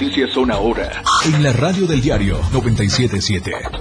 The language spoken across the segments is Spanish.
Noticias son ahora en la radio del diario 977.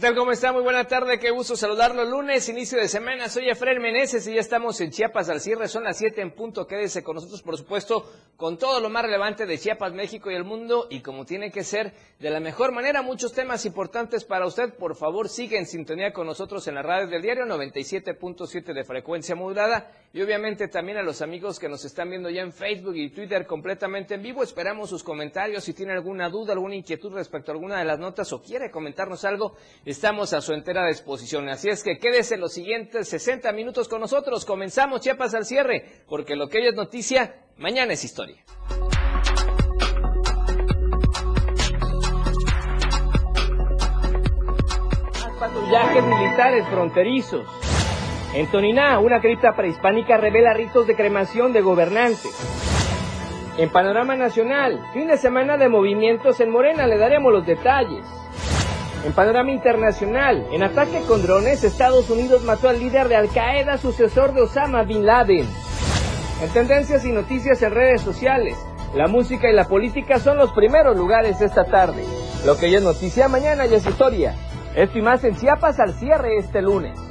Tal? ¿Cómo está? Muy buena tarde, qué gusto saludarlo. Lunes, inicio de semana, soy Efraín Meneses y ya estamos en Chiapas al cierre, son las 7 en punto. Quédese con nosotros, por supuesto, con todo lo más relevante de Chiapas, México y el mundo y como tiene que ser, de la mejor manera, muchos temas importantes para usted. Por favor, siga en sintonía con nosotros en la radio del diario 97.7 de frecuencia modulada y obviamente también a los amigos que nos están viendo ya en Facebook y Twitter completamente en vivo. Esperamos sus comentarios. Si tiene alguna duda, alguna inquietud respecto a alguna de las notas o quiere comentarnos algo, estamos a su entera disposición. Así es que quédese los siguientes 60 minutos con nosotros. Comenzamos Chiapas al cierre, porque lo que hoy es noticia, mañana es historia. Patrullajes militares fronterizos. En Toniná, una cripta prehispánica revela ritos de cremación de gobernantes. En Panorama Nacional, fin de semana de movimientos en Morena, le daremos los detalles. En panorama internacional, en ataque con drones, Estados Unidos mató al líder de Al Qaeda, sucesor de Osama Bin Laden. En tendencias y noticias en redes sociales, la música y la política son los primeros lugares esta tarde. Lo que ya es noticia, mañana ya es historia. Esto y más en Chiapas al cierre este lunes.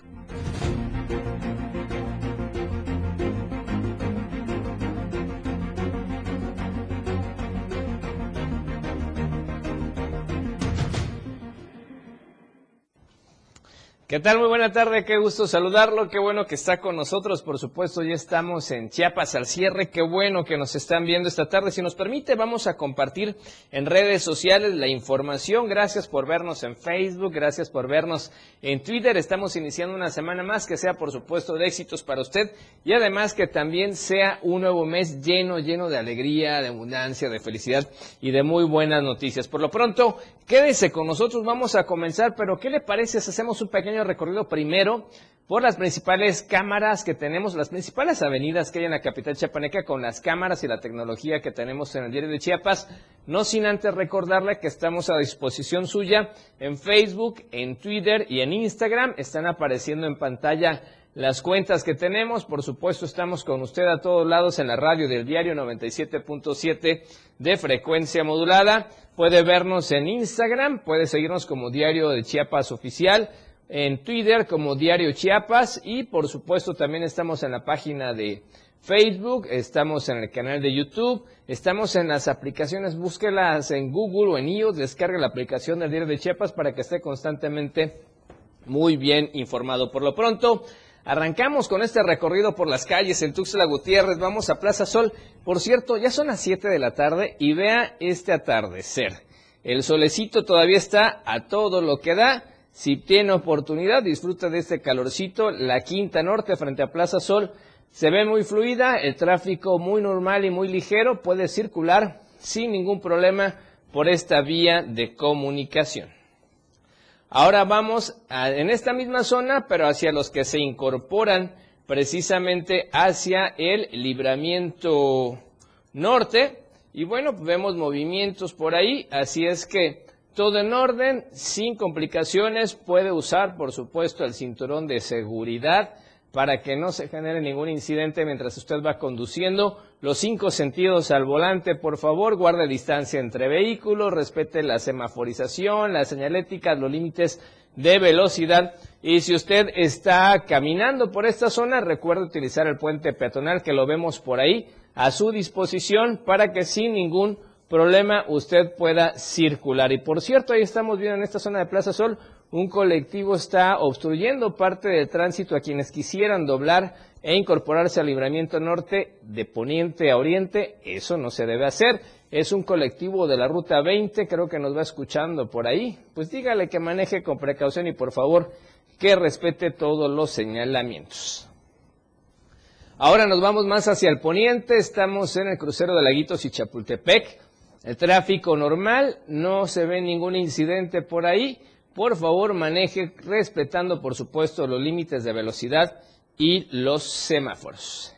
¿Qué tal? Muy buena tarde, qué gusto saludarlo, qué bueno que está con nosotros, por supuesto ya estamos en Chiapas al cierre, qué bueno que nos están viendo esta tarde. Si nos permite, vamos a compartir en redes sociales la información. Gracias por vernos en Facebook, gracias por vernos en Twitter. Estamos iniciando una semana más que sea, por supuesto, de éxitos para usted y además que también sea un nuevo mes lleno, lleno de alegría, de abundancia, de felicidad y de muy buenas noticias. Por lo pronto, quédese con nosotros, vamos a comenzar, pero ¿qué le parece si hacemos un pequeño recorrido primero por las principales cámaras que tenemos, las principales avenidas que hay en la capital chiapaneca con las cámaras y la tecnología que tenemos en el diario de Chiapas, no sin antes recordarle que estamos a disposición suya en Facebook, en Twitter y en Instagram. Están apareciendo en pantalla las cuentas que tenemos. Por supuesto, estamos con usted a todos lados en la radio del diario 97.7 de frecuencia modulada. Puede vernos en Instagram, puede seguirnos como Diario de Chiapas Oficial en Twitter como Diario Chiapas y por supuesto también estamos en la página de Facebook, estamos en el canal de YouTube, estamos en las aplicaciones, búsquelas en Google o en iOS, descargue la aplicación del Diario de Chiapas para que esté constantemente muy bien informado. Por lo pronto, arrancamos con este recorrido por las calles en Tuxtla Gutiérrez, vamos a Plaza Sol. Por cierto, ya son las 7 de la tarde y vea este atardecer. El solecito todavía está a todo lo que da si tiene oportunidad, disfruta de este calorcito. La Quinta Norte frente a Plaza Sol se ve muy fluida, el tráfico muy normal y muy ligero, puede circular sin ningún problema por esta vía de comunicación. Ahora vamos en esta misma zona, pero hacia los que se incorporan precisamente hacia el libramiento norte. Y bueno, vemos movimientos por ahí, así es que todo en orden, sin complicaciones, puede usar, por supuesto, el cinturón de seguridad para que no se genere ningún incidente mientras usted va conduciendo. Los cinco sentidos al volante, por favor, guarde distancia entre vehículos, respete la semaforización, las señaléticas, los límites de velocidad. Y si usted está caminando por esta zona, recuerde utilizar el puente peatonal que lo vemos por ahí a su disposición para que sin ningún problema usted pueda circular. Y por cierto, ahí estamos viendo en esta zona de Plaza Sol, un colectivo está obstruyendo parte del tránsito a quienes quisieran doblar e incorporarse al libramiento norte de poniente a oriente. Eso no se debe hacer. Es un colectivo de la ruta 20, creo que nos va escuchando por ahí. Pues dígale que maneje con precaución y por favor que respete todos los señalamientos. Ahora nos vamos más hacia el poniente, estamos en el crucero de Laguitos y Chapultepec. El tráfico normal, no se ve ningún incidente por ahí. Por favor, maneje respetando, por supuesto, los límites de velocidad y los semáforos.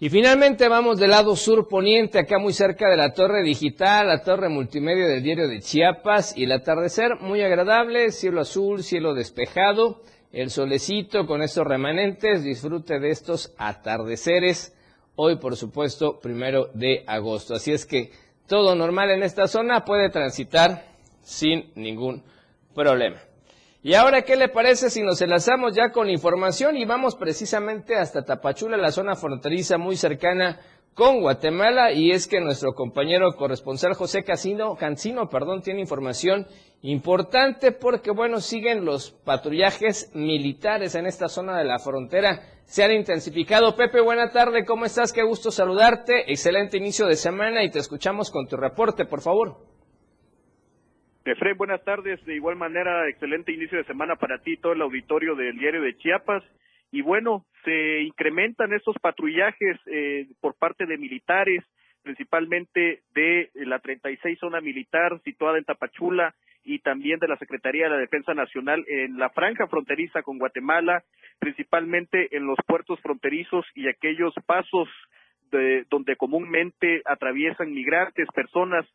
Y finalmente vamos del lado sur poniente, acá muy cerca de la torre digital, la torre multimedia del diario de Chiapas y el atardecer muy agradable, cielo azul, cielo despejado, el solecito con estos remanentes, disfrute de estos atardeceres, hoy por supuesto primero de agosto. Así es que todo normal en esta zona puede transitar sin ningún problema. Y ahora, ¿qué le parece si nos enlazamos ya con información y vamos precisamente hasta Tapachula, la zona fronteriza muy cercana con Guatemala? Y es que nuestro compañero corresponsal José Casino, Cancino perdón, tiene información importante porque, bueno, siguen los patrullajes militares en esta zona de la frontera. Se han intensificado. Pepe, buena tarde, ¿cómo estás? Qué gusto saludarte. Excelente inicio de semana y te escuchamos con tu reporte, por favor. Efraín, buenas tardes. De igual manera, excelente inicio de semana para ti, todo el auditorio del diario de Chiapas. Y bueno, se incrementan estos patrullajes eh, por parte de militares, principalmente de la 36 zona militar situada en Tapachula y también de la Secretaría de la Defensa Nacional en la franja fronteriza con Guatemala, principalmente en los puertos fronterizos y aquellos pasos de, donde comúnmente atraviesan migrantes, personas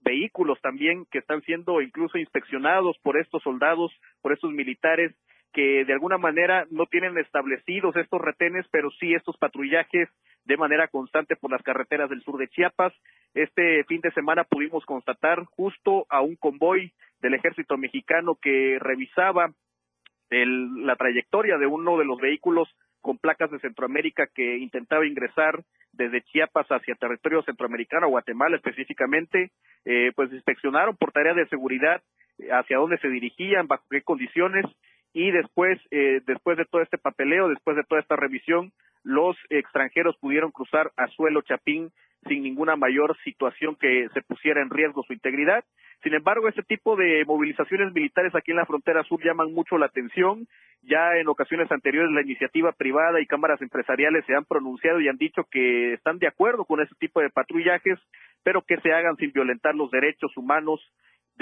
vehículos también que están siendo incluso inspeccionados por estos soldados, por estos militares que de alguna manera no tienen establecidos estos retenes, pero sí estos patrullajes de manera constante por las carreteras del sur de Chiapas. Este fin de semana pudimos constatar justo a un convoy del ejército mexicano que revisaba la trayectoria de uno de los vehículos con placas de Centroamérica que intentaba ingresar desde Chiapas hacia territorio centroamericano, Guatemala específicamente, eh, pues inspeccionaron por tarea de seguridad eh, hacia dónde se dirigían, bajo qué condiciones, y después, eh, después de todo este papeleo, después de toda esta revisión, los extranjeros pudieron cruzar a suelo Chapín sin ninguna mayor situación que se pusiera en riesgo su integridad. Sin embargo, este tipo de movilizaciones militares aquí en la frontera sur llaman mucho la atención. Ya en ocasiones anteriores la iniciativa privada y cámaras empresariales se han pronunciado y han dicho que están de acuerdo con este tipo de patrullajes, pero que se hagan sin violentar los derechos humanos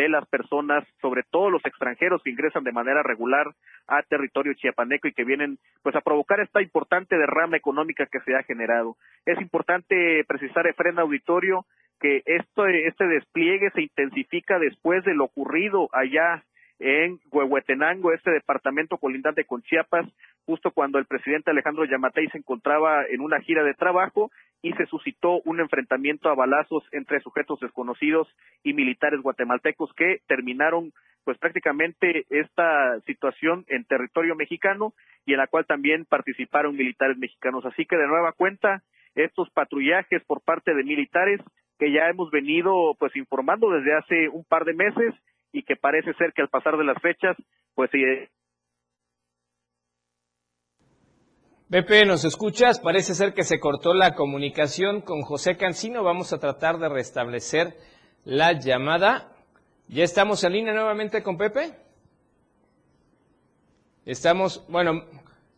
de las personas, sobre todo los extranjeros que ingresan de manera regular a territorio chiapaneco y que vienen pues a provocar esta importante derrama económica que se ha generado. Es importante precisar, Efren Auditorio, que esto, este despliegue se intensifica después de lo ocurrido allá en Huehuetenango, este departamento colindante con Chiapas, justo cuando el presidente Alejandro Yamatei se encontraba en una gira de trabajo y se suscitó un enfrentamiento a balazos entre sujetos desconocidos y militares guatemaltecos que terminaron pues prácticamente esta situación en territorio mexicano y en la cual también participaron militares mexicanos. Así que de nueva cuenta, estos patrullajes por parte de militares que ya hemos venido pues informando desde hace un par de meses y que parece ser que al pasar de las fechas, pues eh, Pepe, ¿nos escuchas? Parece ser que se cortó la comunicación con José Cancino. Vamos a tratar de restablecer la llamada. ¿Ya estamos en línea nuevamente con Pepe? Estamos, bueno,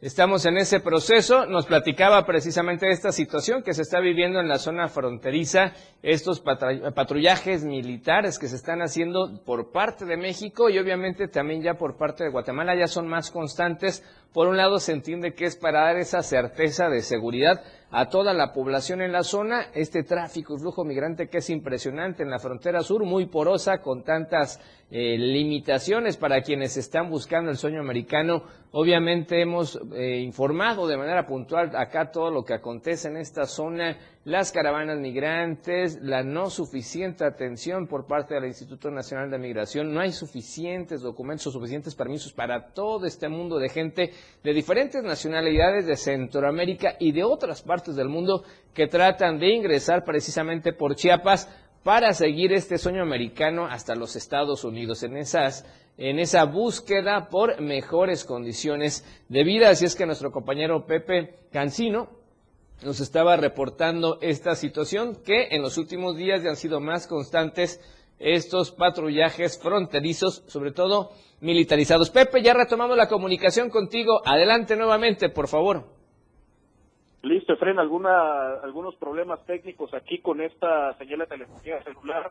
Estamos en ese proceso. Nos platicaba precisamente esta situación que se está viviendo en la zona fronteriza, estos patrullajes militares que se están haciendo por parte de México y obviamente también ya por parte de Guatemala ya son más constantes. Por un lado se entiende que es para dar esa certeza de seguridad a toda la población en la zona, este tráfico y flujo migrante que es impresionante en la frontera sur, muy porosa, con tantas eh, limitaciones para quienes están buscando el sueño americano. Obviamente hemos eh, informado de manera puntual acá todo lo que acontece en esta zona, las caravanas migrantes, la no suficiente atención por parte del Instituto Nacional de Migración, no hay suficientes documentos, suficientes permisos para todo este mundo de gente de diferentes nacionalidades de Centroamérica y de otras partes del mundo que tratan de ingresar precisamente por Chiapas para seguir este sueño americano hasta los Estados Unidos en esas en esa búsqueda por mejores condiciones de vida. Así es que nuestro compañero Pepe Cancino nos estaba reportando esta situación que en los últimos días ya han sido más constantes estos patrullajes fronterizos, sobre todo militarizados. Pepe, ya retomamos la comunicación contigo. Adelante nuevamente, por favor. Listo, Efren, alguna, algunos problemas técnicos aquí con esta señal de telefonía celular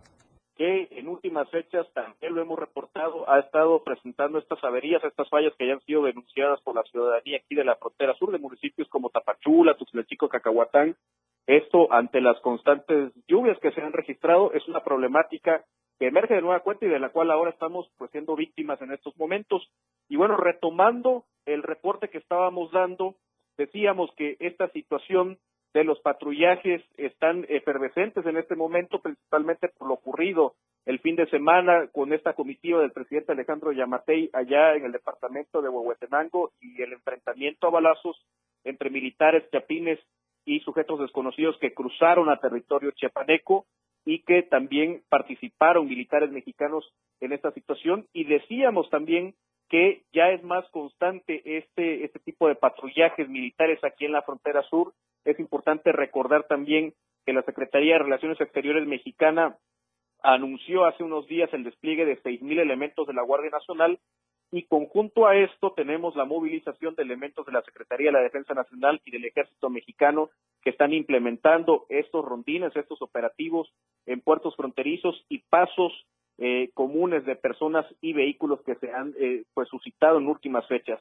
que en últimas fechas también lo hemos reportado, ha estado presentando estas averías, estas fallas que ya han sido denunciadas por la ciudadanía aquí de la frontera sur de municipios como Tapachula, Tuxtlechico, Cacahuatán, Esto ante las constantes lluvias que se han registrado es una problemática que emerge de nueva cuenta y de la cual ahora estamos pues siendo víctimas en estos momentos. Y bueno, retomando el reporte que estábamos dando, decíamos que esta situación de los patrullajes están efervescentes en este momento, principalmente por lo ocurrido el fin de semana con esta comitiva del presidente Alejandro Yamatei allá en el departamento de Huehuetenango y el enfrentamiento a balazos entre militares chapines y sujetos desconocidos que cruzaron a territorio chiapaneco y que también participaron militares mexicanos en esta situación y decíamos también que ya es más constante este este tipo de patrullajes militares aquí en la frontera sur. Es importante recordar también que la Secretaría de Relaciones Exteriores mexicana anunció hace unos días el despliegue de seis mil elementos de la Guardia Nacional y conjunto a esto tenemos la movilización de elementos de la Secretaría de la Defensa Nacional y del Ejército Mexicano que están implementando estos rondines, estos operativos en puertos fronterizos y pasos eh, comunes de personas y vehículos que se han eh, pues suscitado en últimas fechas.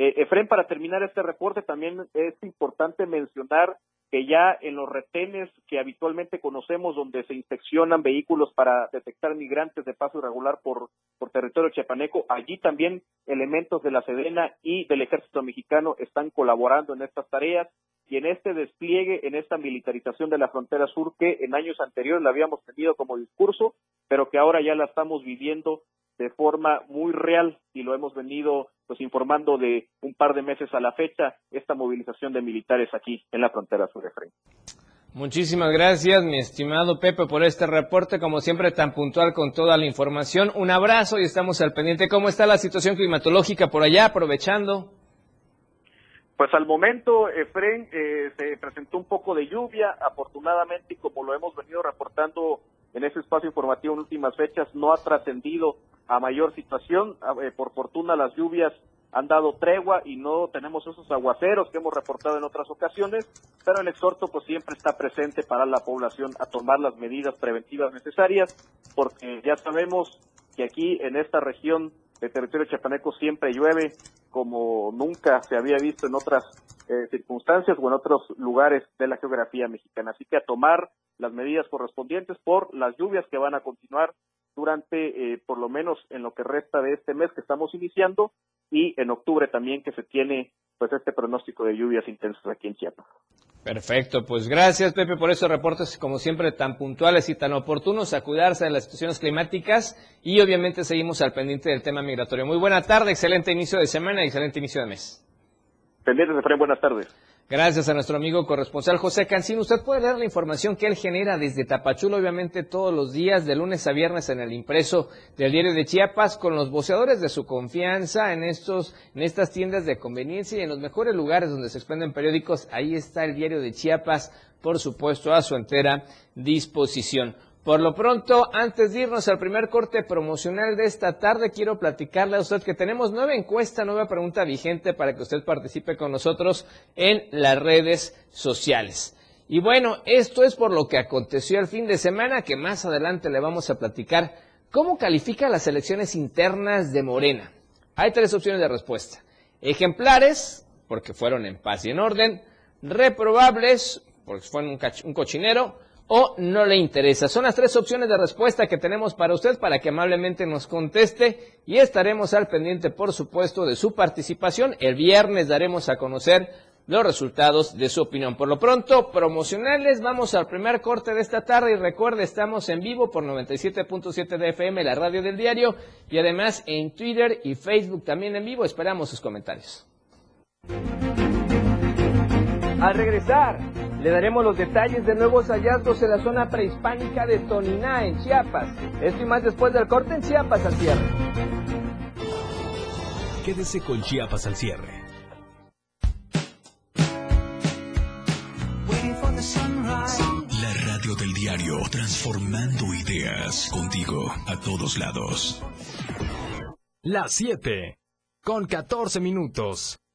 Eh, Efren, para terminar este reporte también es importante mencionar que ya en los retenes que habitualmente conocemos, donde se inspeccionan vehículos para detectar migrantes de paso irregular por, por territorio chiapaneco, allí también elementos de la Sedena y del Ejército Mexicano están colaborando en estas tareas. Y en este despliegue, en esta militarización de la frontera sur que en años anteriores la habíamos tenido como discurso, pero que ahora ya la estamos viviendo de forma muy real y lo hemos venido pues informando de un par de meses a la fecha esta movilización de militares aquí en la frontera sur de Frente. Muchísimas gracias, mi estimado Pepe, por este reporte, como siempre tan puntual con toda la información. Un abrazo y estamos al pendiente. ¿Cómo está la situación climatológica por allá, aprovechando? Pues al momento, Efren, eh, se presentó un poco de lluvia, afortunadamente, y como lo hemos venido reportando en ese espacio informativo en últimas fechas, no ha trascendido a mayor situación. Eh, por fortuna las lluvias han dado tregua y no tenemos esos aguaceros que hemos reportado en otras ocasiones, pero el exhorto pues siempre está presente para la población a tomar las medidas preventivas necesarias, porque ya sabemos que aquí en esta región de territorio chapaneco siempre llueve como nunca se había visto en otras eh, circunstancias o en otros lugares de la geografía mexicana. Así que a tomar las medidas correspondientes por las lluvias que van a continuar durante eh, por lo menos en lo que resta de este mes que estamos iniciando y en octubre también que se tiene pues este pronóstico de lluvias intensas aquí en Chiapas. Perfecto, pues gracias Pepe por esos reportes como siempre tan puntuales y tan oportunos a cuidarse de las situaciones climáticas y obviamente seguimos al pendiente del tema migratorio. Muy buena tarde, excelente inicio de semana y excelente inicio de mes. Pendientes, Efraín, buenas tardes. Gracias a nuestro amigo corresponsal José Cancino. Usted puede leer la información que él genera desde Tapachula, obviamente todos los días, de lunes a viernes en el impreso del diario de Chiapas, con los voceadores de su confianza en estos, en estas tiendas de conveniencia y en los mejores lugares donde se expenden periódicos. Ahí está el diario de Chiapas, por supuesto, a su entera disposición. Por lo pronto, antes de irnos al primer corte promocional de esta tarde, quiero platicarle a usted que tenemos nueva encuesta, nueva pregunta vigente para que usted participe con nosotros en las redes sociales. Y bueno, esto es por lo que aconteció el fin de semana, que más adelante le vamos a platicar cómo califica las elecciones internas de Morena. Hay tres opciones de respuesta. Ejemplares, porque fueron en paz y en orden. Reprobables, porque fueron un, un cochinero o no le interesa. Son las tres opciones de respuesta que tenemos para usted para que amablemente nos conteste y estaremos al pendiente, por supuesto, de su participación. El viernes daremos a conocer los resultados de su opinión. Por lo pronto, promocionales, vamos al primer corte de esta tarde y recuerde, estamos en vivo por 97.7 de FM, la radio del diario, y además en Twitter y Facebook también en vivo. Esperamos sus comentarios. Al regresar, le daremos los detalles de nuevos hallazgos en la zona prehispánica de Toniná, en Chiapas. Esto y más después del corte en Chiapas al cierre. Quédese con Chiapas al cierre. La radio del diario, transformando ideas contigo a todos lados. Las 7, con 14 minutos.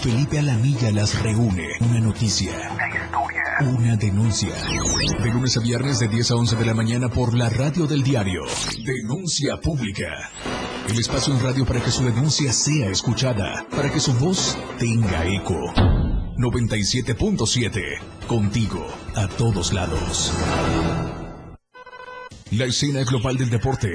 Felipe Alamilla las reúne. Una noticia. Una. Una denuncia. De lunes a viernes de 10 a 11 de la mañana por la radio del diario. Denuncia pública. El espacio en radio para que su denuncia sea escuchada. Para que su voz tenga eco. 97.7. Contigo. A todos lados. La escena global del deporte.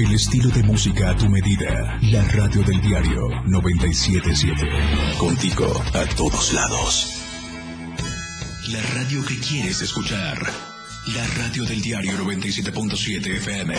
El estilo de música a tu medida. La radio del diario 977. Contigo a todos lados. La radio que quieres escuchar. La radio del diario 97.7 FM.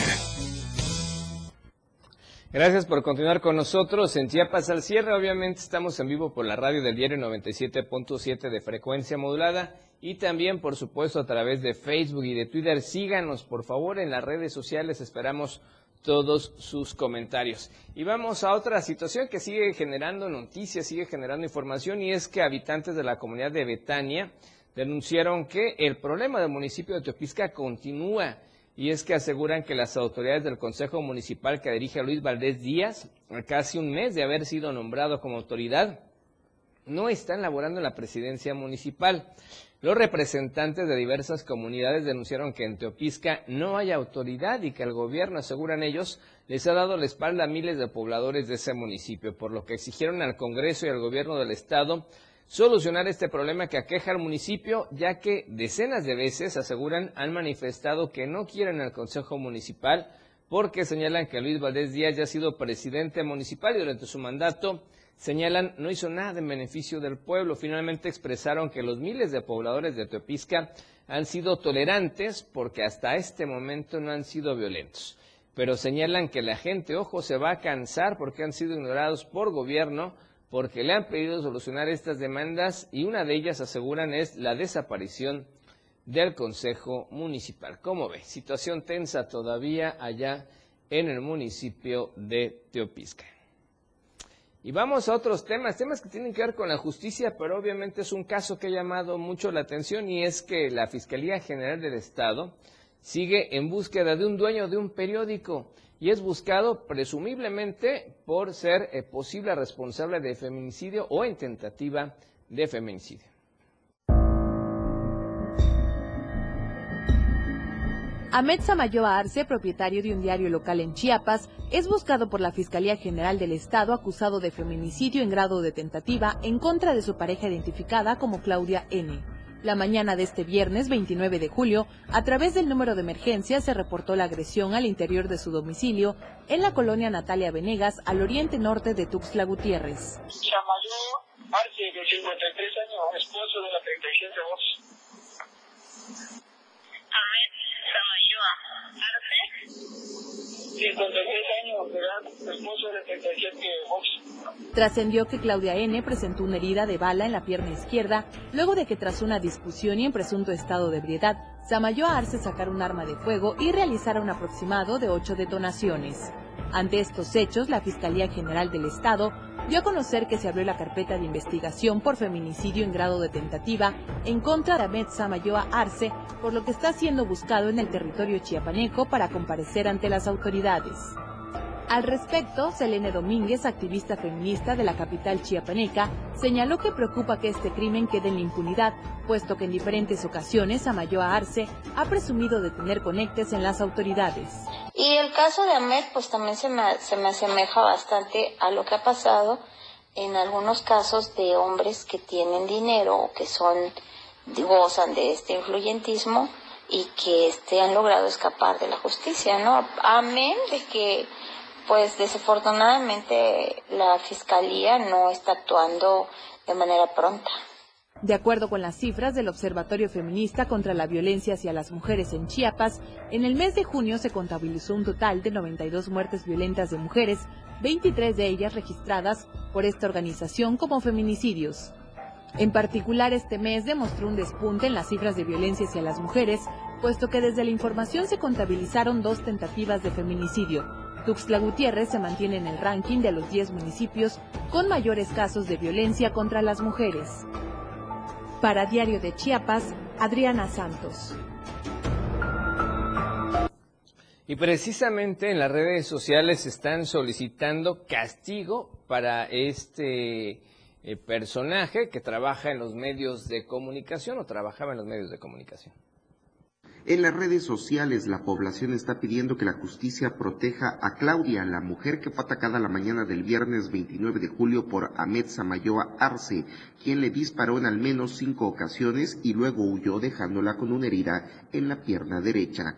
Gracias por continuar con nosotros en Chiapas al cierre. Obviamente estamos en vivo por la radio del diario 97.7 de frecuencia modulada y también, por supuesto, a través de Facebook y de Twitter. Síganos, por favor, en las redes sociales. Esperamos todos sus comentarios. Y vamos a otra situación que sigue generando noticias, sigue generando información y es que habitantes de la comunidad de Betania denunciaron que el problema del municipio de Teopisca continúa y es que aseguran que las autoridades del Consejo Municipal que dirige a Luis Valdés Díaz, a casi un mes de haber sido nombrado como autoridad, no están laborando en la presidencia municipal. Los representantes de diversas comunidades denunciaron que en Teopisca no hay autoridad y que el gobierno, aseguran ellos, les ha dado la espalda a miles de pobladores de ese municipio, por lo que exigieron al Congreso y al gobierno del Estado solucionar este problema que aqueja al municipio, ya que decenas de veces, aseguran, han manifestado que no quieren al Consejo Municipal porque señalan que Luis Valdés Díaz ya ha sido presidente municipal y durante su mandato señalan no hizo nada en beneficio del pueblo. Finalmente expresaron que los miles de pobladores de Teopisca han sido tolerantes porque hasta este momento no han sido violentos. Pero señalan que la gente, ojo, se va a cansar porque han sido ignorados por gobierno, porque le han pedido solucionar estas demandas y una de ellas, aseguran, es la desaparición del Consejo Municipal. ¿Cómo ve? Situación tensa todavía allá en el municipio de Teopisca. Y vamos a otros temas, temas que tienen que ver con la justicia, pero obviamente es un caso que ha llamado mucho la atención y es que la Fiscalía General del Estado sigue en búsqueda de un dueño de un periódico y es buscado presumiblemente por ser eh, posible responsable de feminicidio o en tentativa de feminicidio. Ahmed Samayoa Arce, propietario de un diario local en Chiapas, es buscado por la Fiscalía General del Estado acusado de feminicidio en grado de tentativa en contra de su pareja identificada como Claudia N. La mañana de este viernes 29 de julio, a través del número de emergencia se reportó la agresión al interior de su domicilio en la colonia Natalia Venegas, al oriente norte de Tuxtla Gutiérrez. Arce, de 53 años, esposo de la 37 voz Trascendió que Claudia N. presentó una herida de bala en la pierna izquierda luego de que tras una discusión y en presunto estado de ebriedad, Samayoa Arce sacara un arma de fuego y realizara un aproximado de ocho detonaciones. Ante estos hechos, la Fiscalía General del Estado dio a conocer que se abrió la carpeta de investigación por feminicidio en grado de tentativa en contra de Ahmed Samayoa Arce, por lo que está siendo buscado en el territorio chiapaneco para comparecer ante las autoridades. Al respecto, Selene Domínguez, activista feminista de la capital chiapaneca, señaló que preocupa que este crimen quede en la impunidad, puesto que en diferentes ocasiones Amayoa Arce ha presumido de tener conectes en las autoridades. Y el caso de Ahmed, pues también se me, se me asemeja bastante a lo que ha pasado en algunos casos de hombres que tienen dinero o que son gozan de este influyentismo y que este, han logrado escapar de la justicia, ¿no? Amén de que pues desafortunadamente la Fiscalía no está actuando de manera pronta. De acuerdo con las cifras del Observatorio Feminista contra la Violencia hacia las Mujeres en Chiapas, en el mes de junio se contabilizó un total de 92 muertes violentas de mujeres, 23 de ellas registradas por esta organización como feminicidios. En particular, este mes demostró un despunte en las cifras de violencia hacia las mujeres, puesto que desde la información se contabilizaron dos tentativas de feminicidio, Tuxtla Gutiérrez se mantiene en el ranking de los 10 municipios con mayores casos de violencia contra las mujeres. Para Diario de Chiapas, Adriana Santos. Y precisamente en las redes sociales están solicitando castigo para este eh, personaje que trabaja en los medios de comunicación o trabajaba en los medios de comunicación. En las redes sociales la población está pidiendo que la justicia proteja a Claudia, la mujer que fue atacada la mañana del viernes 29 de julio por Ahmed Samayoa Arce, quien le disparó en al menos cinco ocasiones y luego huyó dejándola con una herida en la pierna derecha.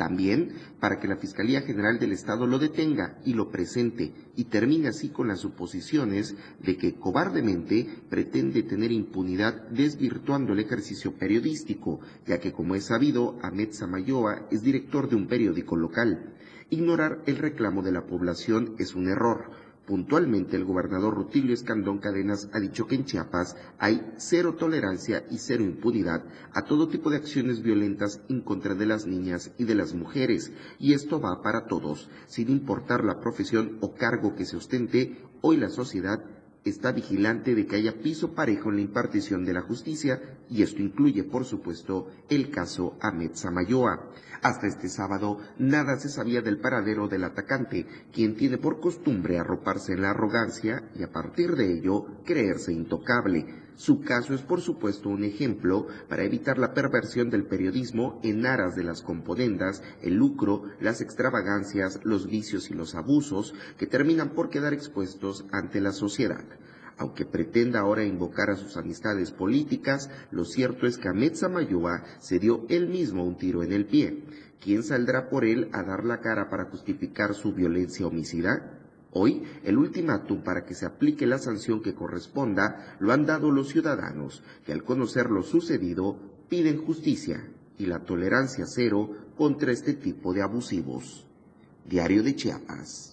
También para que la Fiscalía General del Estado lo detenga y lo presente y termine así con las suposiciones de que cobardemente pretende tener impunidad desvirtuando el ejercicio periodístico, ya que como es sabido, Ahmed Samayoa es director de un periódico local. Ignorar el reclamo de la población es un error Puntualmente, el gobernador Rutilio Escandón Cadenas ha dicho que en Chiapas hay cero tolerancia y cero impunidad a todo tipo de acciones violentas en contra de las niñas y de las mujeres, y esto va para todos, sin importar la profesión o cargo que se ostente, hoy la sociedad está vigilante de que haya piso parejo en la impartición de la justicia y esto incluye, por supuesto, el caso Ahmed Samayoa. Hasta este sábado nada se sabía del paradero del atacante, quien tiene por costumbre arroparse en la arrogancia y a partir de ello creerse intocable. Su caso es por supuesto un ejemplo para evitar la perversión del periodismo en aras de las componendas, el lucro, las extravagancias, los vicios y los abusos que terminan por quedar expuestos ante la sociedad. Aunque pretenda ahora invocar a sus amistades políticas, lo cierto es que Ahmed Samayoa se dio él mismo un tiro en el pie. ¿Quién saldrá por él a dar la cara para justificar su violencia homicida? Hoy, el ultimátum para que se aplique la sanción que corresponda lo han dado los ciudadanos, que al conocer lo sucedido piden justicia y la tolerancia cero contra este tipo de abusivos. Diario de Chiapas.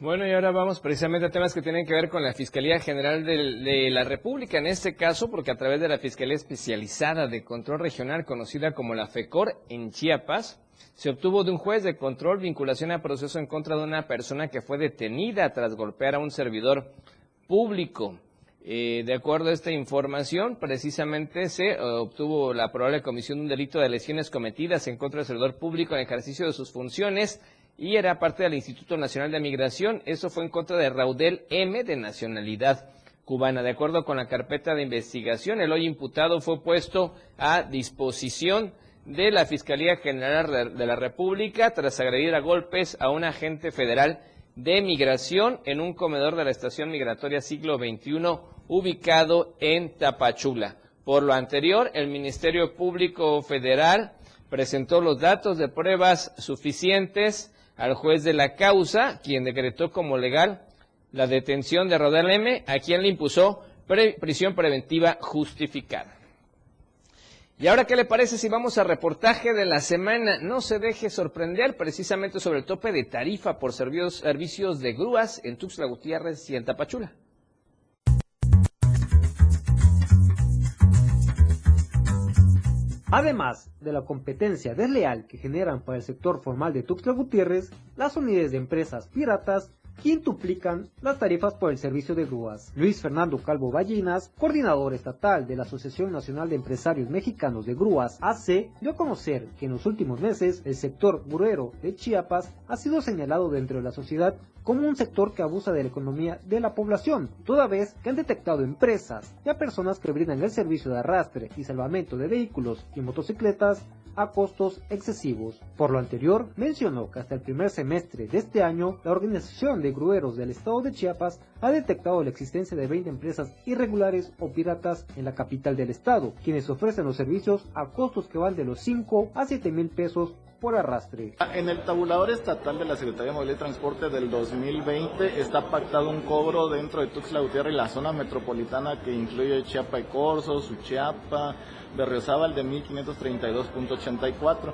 Bueno, y ahora vamos precisamente a temas que tienen que ver con la Fiscalía General de, la República, en este caso, porque a través de la Fiscalía Especializada de Control Regional, conocida como la FECOR en Chiapas, se obtuvo de un juez de control vinculación a proceso en contra de una persona que fue detenida tras golpear a un servidor público. Eh, de acuerdo a esta información, precisamente se eh, obtuvo la probable comisión de un delito de lesiones cometidas en contra del servidor público en ejercicio de sus funciones y era parte del Instituto Nacional de Migración. Eso fue en contra de Raudel M, de nacionalidad cubana. De acuerdo con la carpeta de investigación, el hoy imputado fue puesto a disposición de la Fiscalía General de la República tras agredir a golpes a un agente federal de migración en un comedor de la estación migratoria siglo XXI ubicado en Tapachula. Por lo anterior, el Ministerio Público Federal presentó los datos de pruebas suficientes al juez de la causa, quien decretó como legal la detención de Rodel M., a quien le impuso prisión preventiva justificada. Y ahora, ¿qué le parece si vamos al reportaje de la semana? No se deje sorprender precisamente sobre el tope de tarifa por servicios de grúas en Tuxtla Gutiérrez y en Tapachula. Además de la competencia desleal que generan para el sector formal de Tuxtla Gutiérrez, las unidades de empresas piratas quintuplican las tarifas por el servicio de grúas. Luis Fernando Calvo Ballinas, coordinador estatal de la Asociación Nacional de Empresarios Mexicanos de Grúas, AC, dio a conocer que en los últimos meses el sector gruero de Chiapas ha sido señalado dentro de la sociedad como un sector que abusa de la economía de la población, toda vez que han detectado empresas y a personas que brindan el servicio de arrastre y salvamento de vehículos y motocicletas a costos excesivos. Por lo anterior, mencionó que hasta el primer semestre de este año, la Organización de Grueros del Estado de Chiapas ha detectado la existencia de 20 empresas irregulares o piratas en la capital del estado, quienes ofrecen los servicios a costos que van de los 5 a 7 mil pesos por arrastre. En el tabulador estatal de la Secretaría de Movilidad y Transporte del 2020 está pactado un cobro dentro de Tuxtla Gutiérrez y la zona metropolitana que incluye Chiapa y Corzo, Suchiapa, Berriozábal de 1532.84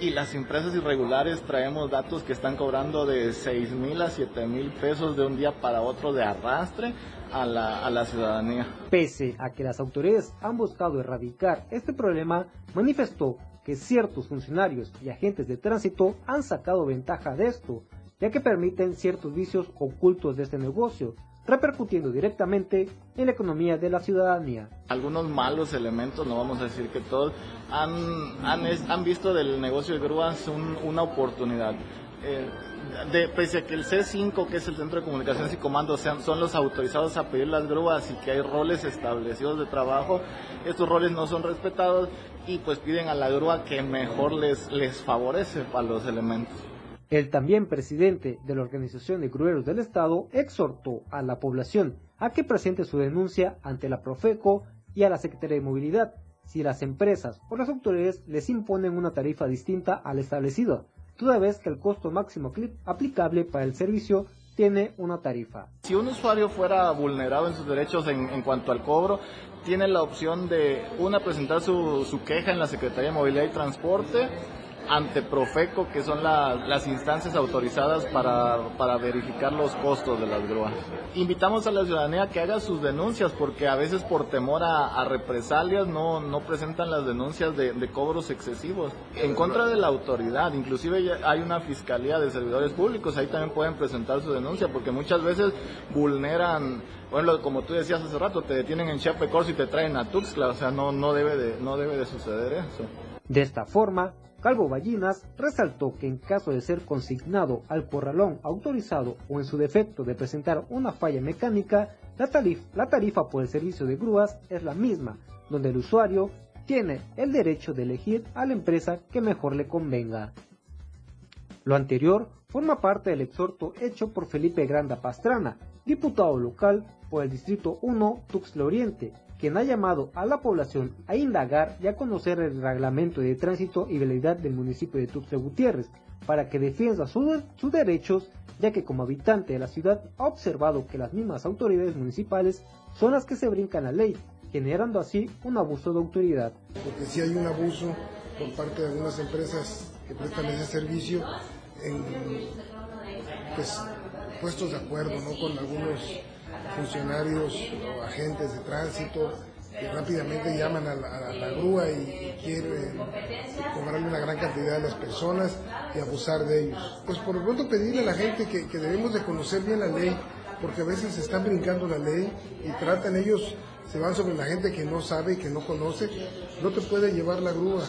y las empresas irregulares traemos datos que están cobrando de 6 mil a 7 mil pesos de un día para otro de arrastre a la, a la ciudadanía. Pese a que las autoridades han buscado erradicar este problema, manifestó que ciertos funcionarios y agentes de tránsito han sacado ventaja de esto, ya que permiten ciertos vicios ocultos de este negocio, repercutiendo directamente en la economía de la ciudadanía. Algunos malos elementos, no vamos a decir que todos, han, han, visto del negocio de grúas una oportunidad. Eh, pese a que el C5, que es el Centro de Comunicaciones y Comandos, sean, son los autorizados a pedir las grúas y que hay roles establecidos de trabajo, estos roles no son respetados y pues piden a la grúa que mejor les, les favorece para los elementos. El también presidente de la Organización de Grueros del Estado exhortó a la población a que presente su denuncia ante la Profeco y a la Secretaría de Movilidad si las empresas o las autoridades les imponen una tarifa distinta a la establecida, toda vez que el costo máximo aplicable para el servicio tiene una tarifa. Si un usuario fuera vulnerado en sus derechos en, cuanto al cobro, tiene la opción de, una, presentar su, su queja en la Secretaría de Movilidad y Transporte, ante Profeco, que son las instancias autorizadas para, verificar los costos de las grúas. Invitamos a la ciudadanía que haga sus denuncias, porque a veces por temor a, represalias no, no presentan las denuncias de, cobros excesivos. En contra de la autoridad, inclusive hay una fiscalía de servidores públicos, ahí también pueden presentar su denuncia, porque muchas veces vulneran, bueno, como tú decías hace rato, te detienen en Chiapas y te traen a Tuxtla, o sea, no, no, debe de, no debe de suceder eso. De esta forma, Calvo Ballinas resaltó que en caso de ser consignado al corralón autorizado o en su defecto de presentar una falla mecánica, la, tarifa por el servicio de grúas es la misma, donde el usuario tiene el derecho de elegir a la empresa que mejor le convenga. Lo anterior forma parte del exhorto hecho por Felipe Granda Pastrana, diputado local por el Distrito 1 Tuxtla Oriente, quien ha llamado a la población a indagar y a conocer el reglamento de tránsito y velocidad del municipio de Tuxtla Gutiérrez para que defienda sus derechos, ya que como habitante de la ciudad ha observado que las mismas autoridades municipales son las que se brincan la ley, generando así un abuso de autoridad. Porque si hay un abuso por parte de algunas empresas que prestan ese servicio pues, puestos de acuerdo ¿no? con algunos funcionarios o agentes de tránsito que rápidamente llaman a la, grúa y, quieren cobrarle una gran cantidad de las personas y abusar de ellos. Pues por lo pronto pedirle a la gente que, que debemos de conocer bien la ley, porque a veces se están brincando la ley y tratan ellos, se van sobre la gente que no sabe y que no conoce, no te puede llevar la grúa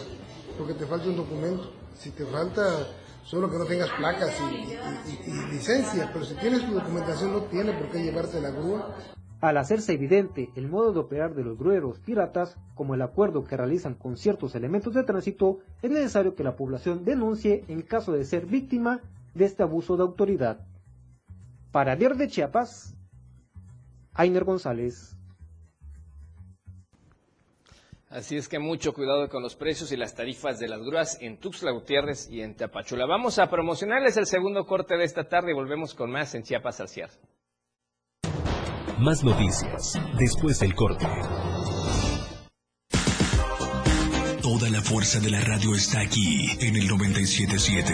porque te falta un documento. Si te falta solo que no tengas placas y, licencia, pero si tienes tu documentación no tiene por qué llevarte la grúa. Al hacerse evidente el modo de operar de los grueros piratas, como el acuerdo que realizan con ciertos elementos de tránsito, es necesario que la población denuncie en caso de ser víctima de este abuso de autoridad. Para Diario de Chiapas, Ainer González. Así es que mucho cuidado con los precios y las tarifas de las grúas en Tuxtla Gutiérrez y en Tapachula. Vamos a promocionarles el segundo corte de esta tarde y volvemos con más en Chiapas al. Más noticias después del corte. Toda la fuerza de la radio está aquí en el 977.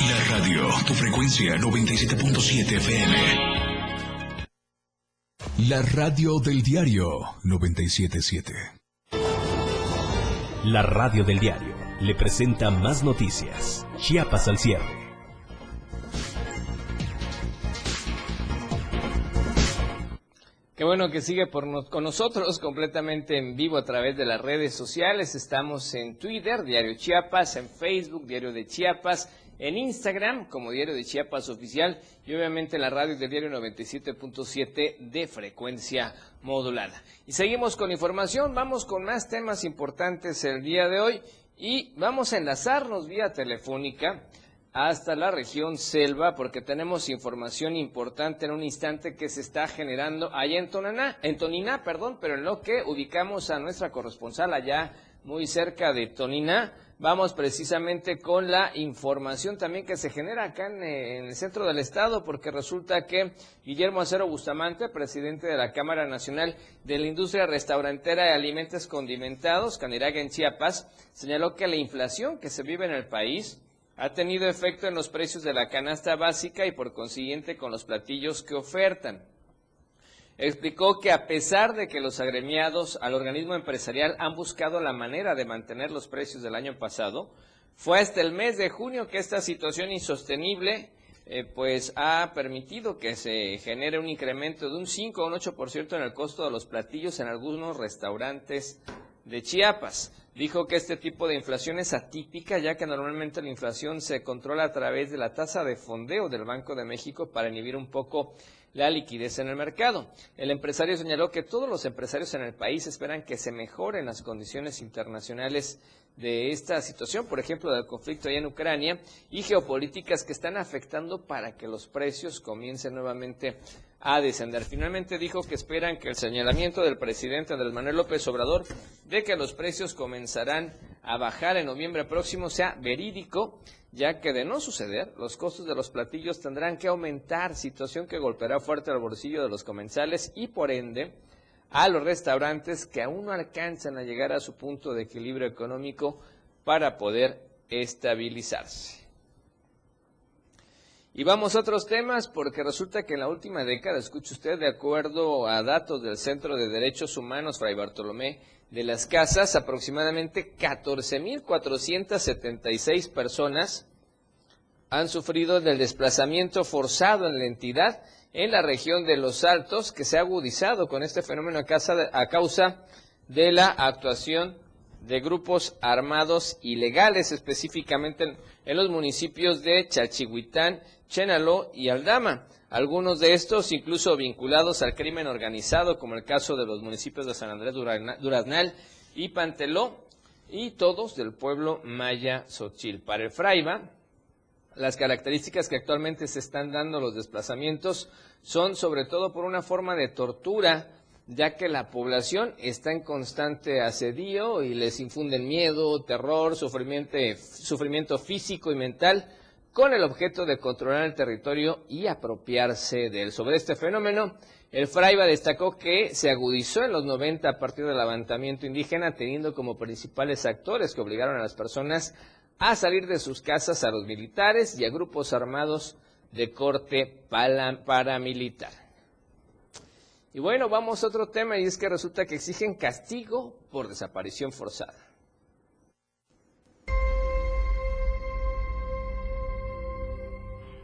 La radio, tu frecuencia 97.7 FM. La radio del diario 977. La radio del diario le presenta más noticias. Chiapas al cierre. Qué bueno que sigue por nos- con nosotros completamente en vivo a través de las redes sociales. Estamos en Twitter, Diario Chiapas, en Facebook, Diario de Chiapas, en Instagram como Diario de Chiapas Oficial y obviamente en la radio del Diario 97.7 de frecuencia modulada. Y seguimos con información, vamos con más temas importantes el día de hoy y vamos a enlazarnos vía telefónica hasta la región selva porque tenemos información importante en un instante que se está generando allá en Tonaná, en Toniná, perdón, pero en lo que ubicamos a nuestra corresponsal allá muy cerca de Toniná. Vamos precisamente con la información también que se genera acá en, eh, en el centro del estado, porque resulta que Guillermo Acero Bustamante, presidente de la Cámara Nacional de la Industria Restaurantera de Alimentos Condimentados, Caniraga en Chiapas, señaló que la inflación que se vive en el país ha tenido efecto en los precios de la canasta básica y por consiguiente con los platillos que ofertan. Explicó que a pesar de que los agremiados al organismo empresarial han buscado la manera de mantener los precios del año pasado, fue hasta el mes de junio que esta situación insostenible eh, pues ha permitido que se genere un incremento de un 5 a un 8% en el costo de los platillos en algunos restaurantes de Chiapas. Dijo que este tipo de inflación es atípica, ya que normalmente la inflación se controla a través de la tasa de fondeo del Banco de México para inhibir un poco la liquidez en el mercado. El empresario señaló que todos los empresarios en el país esperan que se mejoren las condiciones internacionales de esta situación, por ejemplo, del conflicto allá en Ucrania y geopolíticas que están afectando para que los precios comiencen nuevamente a descender. Finalmente dijo que esperan que el señalamiento del presidente Andrés Manuel López Obrador de que los precios comenzarán a bajar en noviembre próximo sea verídico, ya que de no suceder, los costos de los platillos tendrán que aumentar, situación que golpeará fuerte al bolsillo de los comensales y por ende a los restaurantes que aún no alcanzan a llegar a su punto de equilibrio económico para poder estabilizarse. Y vamos a otros temas porque resulta que en la última década, escuche usted, de acuerdo a datos del Centro de Derechos Humanos Fray Bartolomé de las Casas, aproximadamente 14.476 personas han sufrido del desplazamiento forzado en la entidad en la región de Los Altos, que se ha agudizado con este fenómeno a causa de la actuación de grupos armados ilegales, específicamente en, los municipios de Chalchihuitán, Chenaló y Aldama. Algunos de estos incluso vinculados al crimen organizado, como el caso de los municipios de San Andrés Duraznal y Panteló, y todos del pueblo maya Xochil. Para el Fraiba, las características que actualmente se están dando los desplazamientos son sobre todo por una forma de tortura, ya que la población está en constante asedio y les infunden miedo, terror, sufrimiento, sufrimiento físico y mental con el objeto de controlar el territorio y apropiarse de él. Sobre este fenómeno, el Fraiba destacó que se agudizó en los 90 a partir del levantamiento indígena, teniendo como principales actores que obligaron a las personas a salir de sus casas a los militares y a grupos armados de corte paramilitar. Y bueno, vamos a otro tema y es que resulta que exigen castigo por desaparición forzada.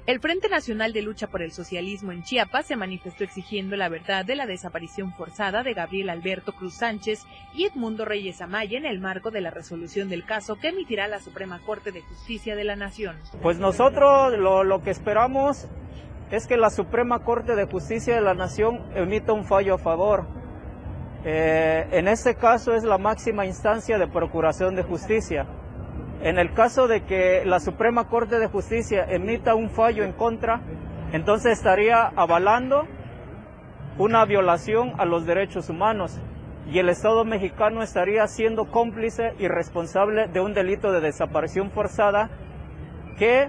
El Frente Nacional de Lucha por el Socialismo en Chiapas se manifestó exigiendo la verdad de la desaparición forzada de Gabriel Alberto Cruz Sánchez y Edmundo Reyes Amaya en el marco de la resolución del caso que emitirá la Suprema Corte de Justicia de la Nación. Pues nosotros lo, que esperamos es que la Suprema Corte de Justicia de la Nación emita un fallo a favor. Eh, en este caso es la máxima instancia de procuración de justicia. En el caso de que la Suprema Corte de Justicia emita un fallo en contra, entonces estaría avalando una violación a los derechos humanos y el Estado mexicano estaría siendo cómplice y responsable de un delito de desaparición forzada que,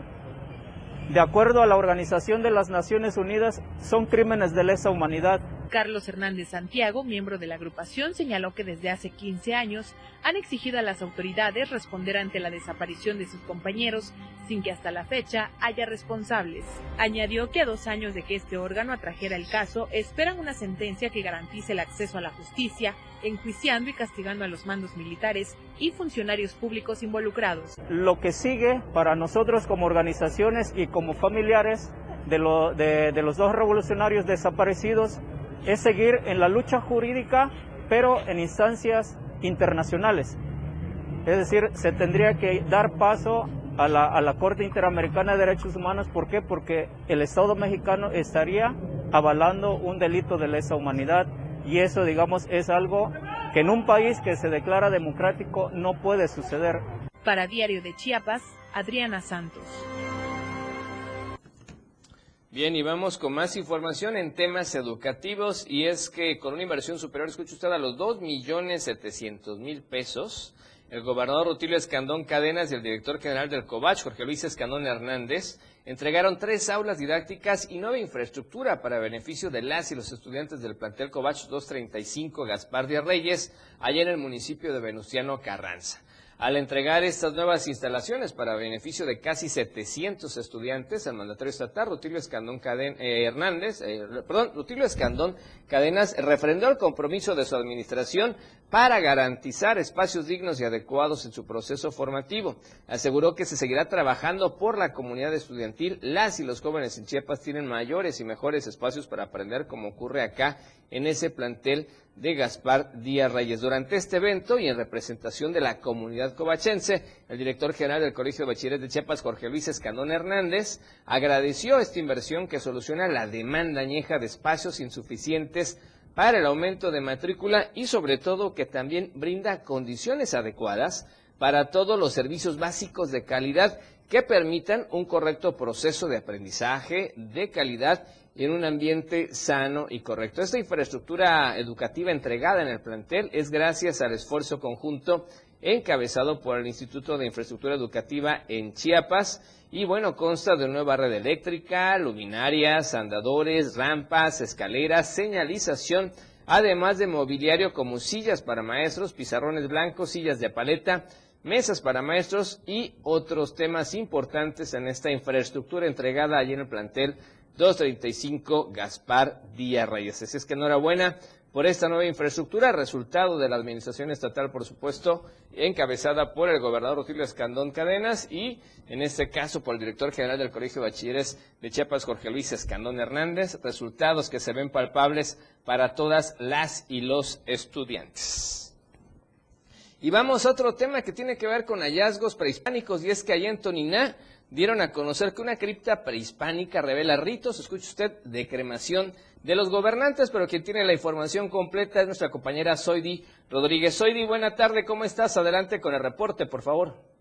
de acuerdo a la Organización de las Naciones Unidas, son crímenes de lesa humanidad. Carlos Hernández Santiago, miembro de la agrupación, señaló que desde hace 15 años han exigido a las autoridades responder ante la desaparición de sus compañeros sin que hasta la fecha haya responsables. Añadió que a dos años de que este órgano atrajera el caso, esperan una sentencia que garantice el acceso a la justicia, enjuiciando y castigando a los mandos militares y funcionarios públicos involucrados. Lo que sigue para nosotros como organizaciones y como familiares de, de los dos revolucionarios desaparecidos es seguir en la lucha jurídica, pero en instancias internacionales. Es decir, se tendría que dar paso a la, a la, Corte Interamericana de Derechos Humanos. ¿Por qué? Porque el Estado mexicano estaría avalando un delito de lesa humanidad y eso, digamos, es algo que en un país que se declara democrático no puede suceder. Para Diario de Chiapas, Adriana Santos. Bien, y vamos con más información en temas educativos y es que con una inversión superior, escucha usted, a los dos millones setecientos mil pesos, el gobernador Rutilio Escandón Cadenas y el director general del COVACH, Jorge Luis Escandón Hernández, entregaron tres aulas didácticas y nueva infraestructura para beneficio de las y los estudiantes del plantel COVACH 235 Gaspar de Reyes, allá en el municipio de Venustiano Carranza. Al entregar estas nuevas instalaciones para beneficio de casi 700 estudiantes, el mandatario estatal Rutilio Escandón eh, Hernández, eh, perdón, Rutilio Escandón Cadenas refrendó el compromiso de su administración para garantizar espacios dignos y adecuados en su proceso formativo. Aseguró que se seguirá trabajando por la comunidad estudiantil. Las y los jóvenes en Chiapas tienen mayores y mejores espacios para aprender como ocurre acá en ese plantel de Gaspar Díaz Reyes. Durante este evento y en representación de la comunidad covachense, el director general del Colegio de Bachilleres de Chiapas, Jorge Luis Escandón Hernández, agradeció esta inversión que soluciona la demanda añeja de espacios insuficientes para el aumento de matrícula y sobre todo que también brinda condiciones adecuadas para todos los servicios básicos de calidad que permitan un correcto proceso de aprendizaje de calidad y en un ambiente sano y correcto. Esta infraestructura educativa entregada en el plantel es gracias al esfuerzo conjunto encabezado por el Instituto de Infraestructura Educativa en Chiapas y bueno, consta de nueva red eléctrica, luminarias, andadores, rampas, escaleras, señalización, además de mobiliario como sillas para maestros, pizarrones blancos, sillas de paleta, mesas para maestros y otros temas importantes en esta infraestructura entregada allí en el plantel 235 Gaspar Díaz Reyes. Así es que enhorabuena por esta nueva infraestructura, resultado de la administración estatal, por supuesto, encabezada por el gobernador Rutilio Escandón Cadenas y, en este caso, por el director general del Colegio de Bachilleres de Chiapas, Jorge Luis Escandón Hernández, resultados que se ven palpables para todas las y los estudiantes. Y vamos a otro tema que tiene que ver con hallazgos prehispánicos, y es que allá en Toniná dieron a conocer que una cripta prehispánica revela ritos, escuche usted, de cremación de los gobernantes, pero quien tiene la información completa es nuestra compañera Soidi Rodríguez. Soidi, buena tarde, ¿cómo estás? Adelante con el reporte, por favor.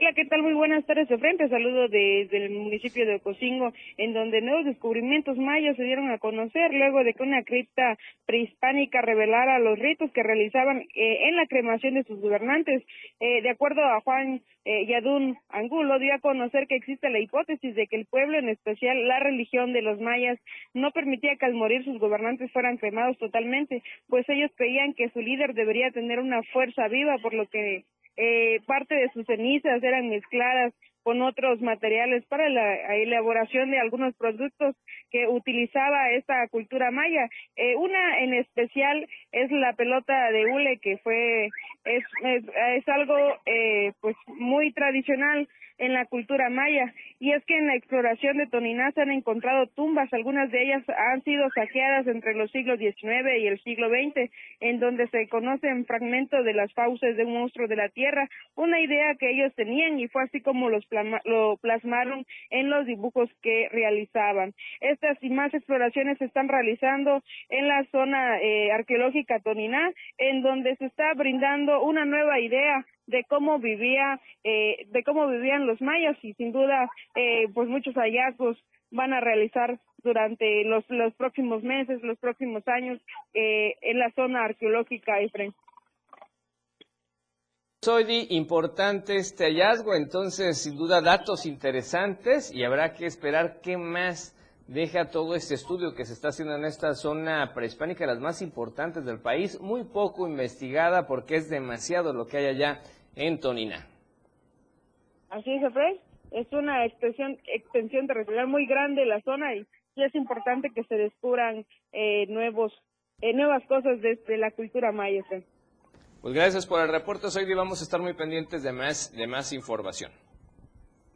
Hola, ¿qué tal? Muy buenas tardes de frente. Saludo desde el municipio de Ocosingo, en donde nuevos descubrimientos mayas se dieron a conocer luego de que una cripta prehispánica revelara los ritos que realizaban eh, en la cremación de sus gobernantes. Eh, de acuerdo a Juan eh, Yadún Angulo, dio a conocer que existe la hipótesis de que el pueblo, en especial la religión de los mayas, no permitía que al morir sus gobernantes fueran cremados totalmente, pues ellos creían que su líder debería tener una fuerza viva, por lo que eh, parte de sus cenizas eran mezcladas con otros materiales para la elaboración de algunos productos que utilizaba esta cultura maya. Eh, una en especial es la pelota de hule que fue es es, algo eh, pues muy tradicional en la cultura maya. Y es que en la exploración de Toniná se han encontrado tumbas, algunas de ellas han sido saqueadas entre los siglos XIX y el siglo XX, en donde se conocen fragmentos de las fauces de un monstruo de la tierra, una idea que ellos tenían y fue así como los lo plasmaron en los dibujos que realizaban. Estas y más exploraciones se están realizando en la zona eh, arqueológica Toniná, en donde se está brindando una nueva idea de cómo vivía, eh, de cómo vivían los mayas y sin duda, eh, pues muchos hallazgos van a realizar durante los, los próximos meses, los próximos años eh, en la zona arqueológica, Efren. Soy importante este hallazgo, entonces sin duda datos interesantes y habrá que esperar qué más deja todo este estudio que se está haciendo en esta zona prehispánica, las más importantes del país, muy poco investigada porque es demasiado lo que hay allá en Tonina. Así es, Efraín. Es una extensión, extensión territorial muy grande la zona y, es importante que se descubran eh, nuevos, eh, nuevas cosas desde la cultura maya. Pues gracias por el reporte, Soy vamos a estar muy pendientes de más, de más información.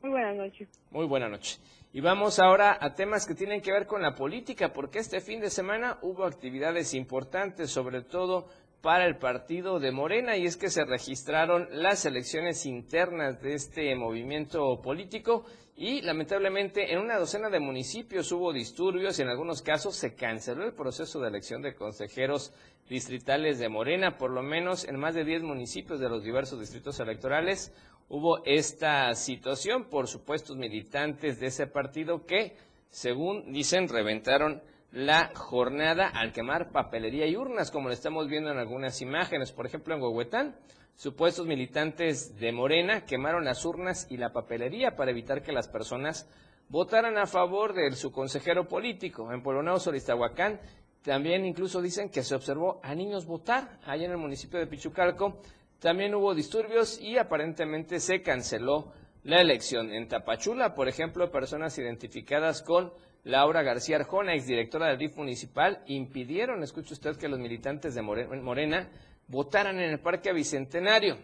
Muy buenas noches. Muy buena noche. Y vamos ahora a temas que tienen que ver con la política, porque este fin de semana hubo actividades importantes, sobre todo para el partido de Morena y es que se registraron las elecciones internas de este movimiento político y lamentablemente en una docena de municipios hubo disturbios y en algunos casos se canceló el proceso de elección de consejeros distritales de Morena, por lo menos en más de 10 municipios de los diversos distritos electorales hubo esta situación. Por supuestos militantes de ese partido que, según dicen, reventaron la jornada al quemar papelería y urnas, como lo estamos viendo en algunas imágenes. Por ejemplo, en Huehuetán, supuestos militantes de Morena quemaron las urnas y la papelería para evitar que las personas votaran a favor de su consejero político. En Polonao, Solistahuacán, también incluso dicen que se observó a niños votar allá en el municipio de Pichucalco. También hubo disturbios y aparentemente se canceló la elección. En Tapachula, por ejemplo, personas identificadas con Laura García Arjona, exdirectora del DIF municipal, impidieron, escuche usted, que los militantes de Morena votaran en el Parque Bicentenario.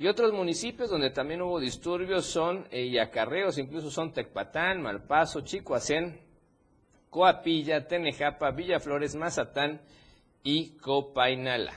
Y otros municipios donde también hubo disturbios son eh, incluso son Tecpatán, Malpaso, Chicoacén, Coapilla, Tenejapa, Villaflores, Mazatán y Copainala.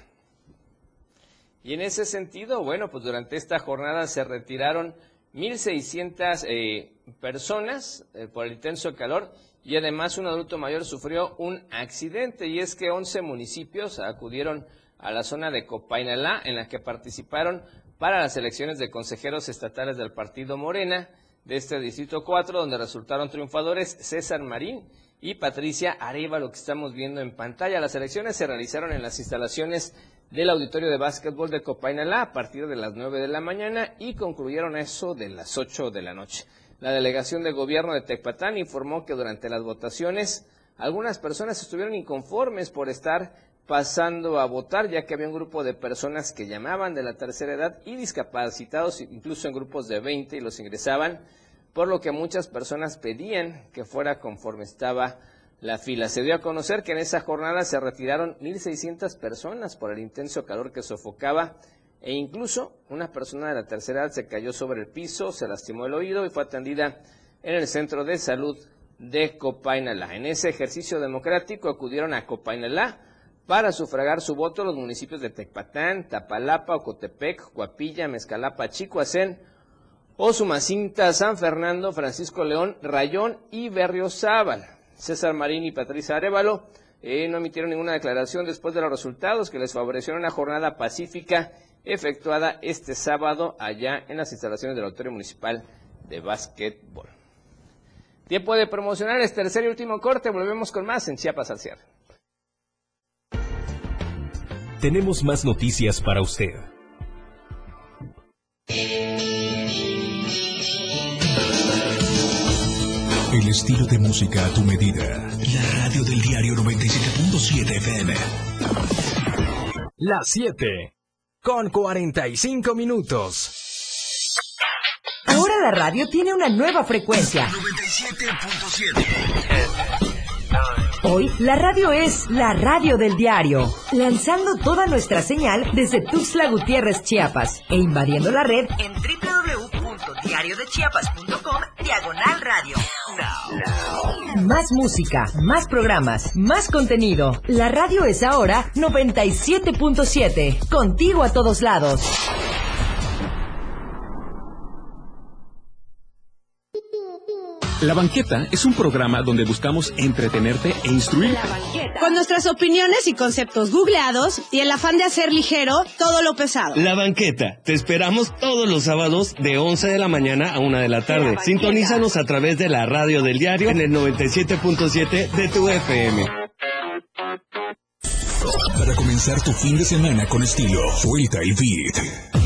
Y en ese sentido, bueno, pues durante esta jornada se retiraron 1.600 eh, personas eh, por el intenso calor y además un adulto mayor sufrió un accidente y es que 11 municipios acudieron a la zona de Copainalá en la que participaron para las elecciones de consejeros estatales del partido Morena de este distrito 4 donde resultaron triunfadores César Marín y Patricia lo que estamos viendo en pantalla. Las elecciones se realizaron en las instalaciones del auditorio de básquetbol de Copainalá a partir de las 9 de la mañana y concluyeron eso de las 8 de la noche. La delegación de gobierno de Tecpatán informó que durante las votaciones algunas personas estuvieron inconformes por estar pasando a votar, ya que había un grupo de personas que llamaban de la tercera edad y discapacitados, incluso en grupos de 20, y los ingresaban, por lo que muchas personas pedían que fuera conforme estaba la fila. Se dio a conocer que en esa jornada se retiraron 1.600 personas por el intenso calor que sofocaba e incluso una persona de la tercera edad se cayó sobre el piso, se lastimó el oído y fue atendida en el centro de salud de Copainalá. En ese ejercicio democrático acudieron a Copainalá para sufragar su voto los municipios de Tecpatán, Tapalapa, Ocotepec, Cuapilla, Mezcalapa, Chicoacén, Osumacinta, San Fernando, Francisco León, Rayón y Berriozábal. César Marín y Patricia Arevalo eh, no emitieron ninguna declaración después de los resultados que les favorecieron una jornada pacífica efectuada este sábado allá en las instalaciones del Auditorio Municipal de Básquetbol. Tiempo de promocionar este tercer y último corte. Volvemos con más en Chiapas al. Tenemos más noticias para usted. El estilo de música a tu medida. La radio del diario 97.7 FM. Las 7 con 45 minutos. Ahora la radio tiene una nueva frecuencia. 97.7. Hoy la radio es la radio del diario, lanzando toda nuestra señal desde Tuxtla Gutiérrez, Chiapas, e invadiendo la red en www.diariodechiapas.com diagonal radio. Más música, más programas, más contenido. La radio es ahora 97.7, contigo a todos lados. La Banqueta es un programa donde buscamos entretenerte e instruir. Con nuestras opiniones y conceptos googleados y el afán de hacer ligero todo lo pesado. La Banqueta. Te esperamos todos los sábados de 11 de la mañana a 1 de la tarde. Sintonízanos a través de la radio del diario en el 97.7 de tu FM. Para comenzar tu fin de semana con estilo, suelta el beat.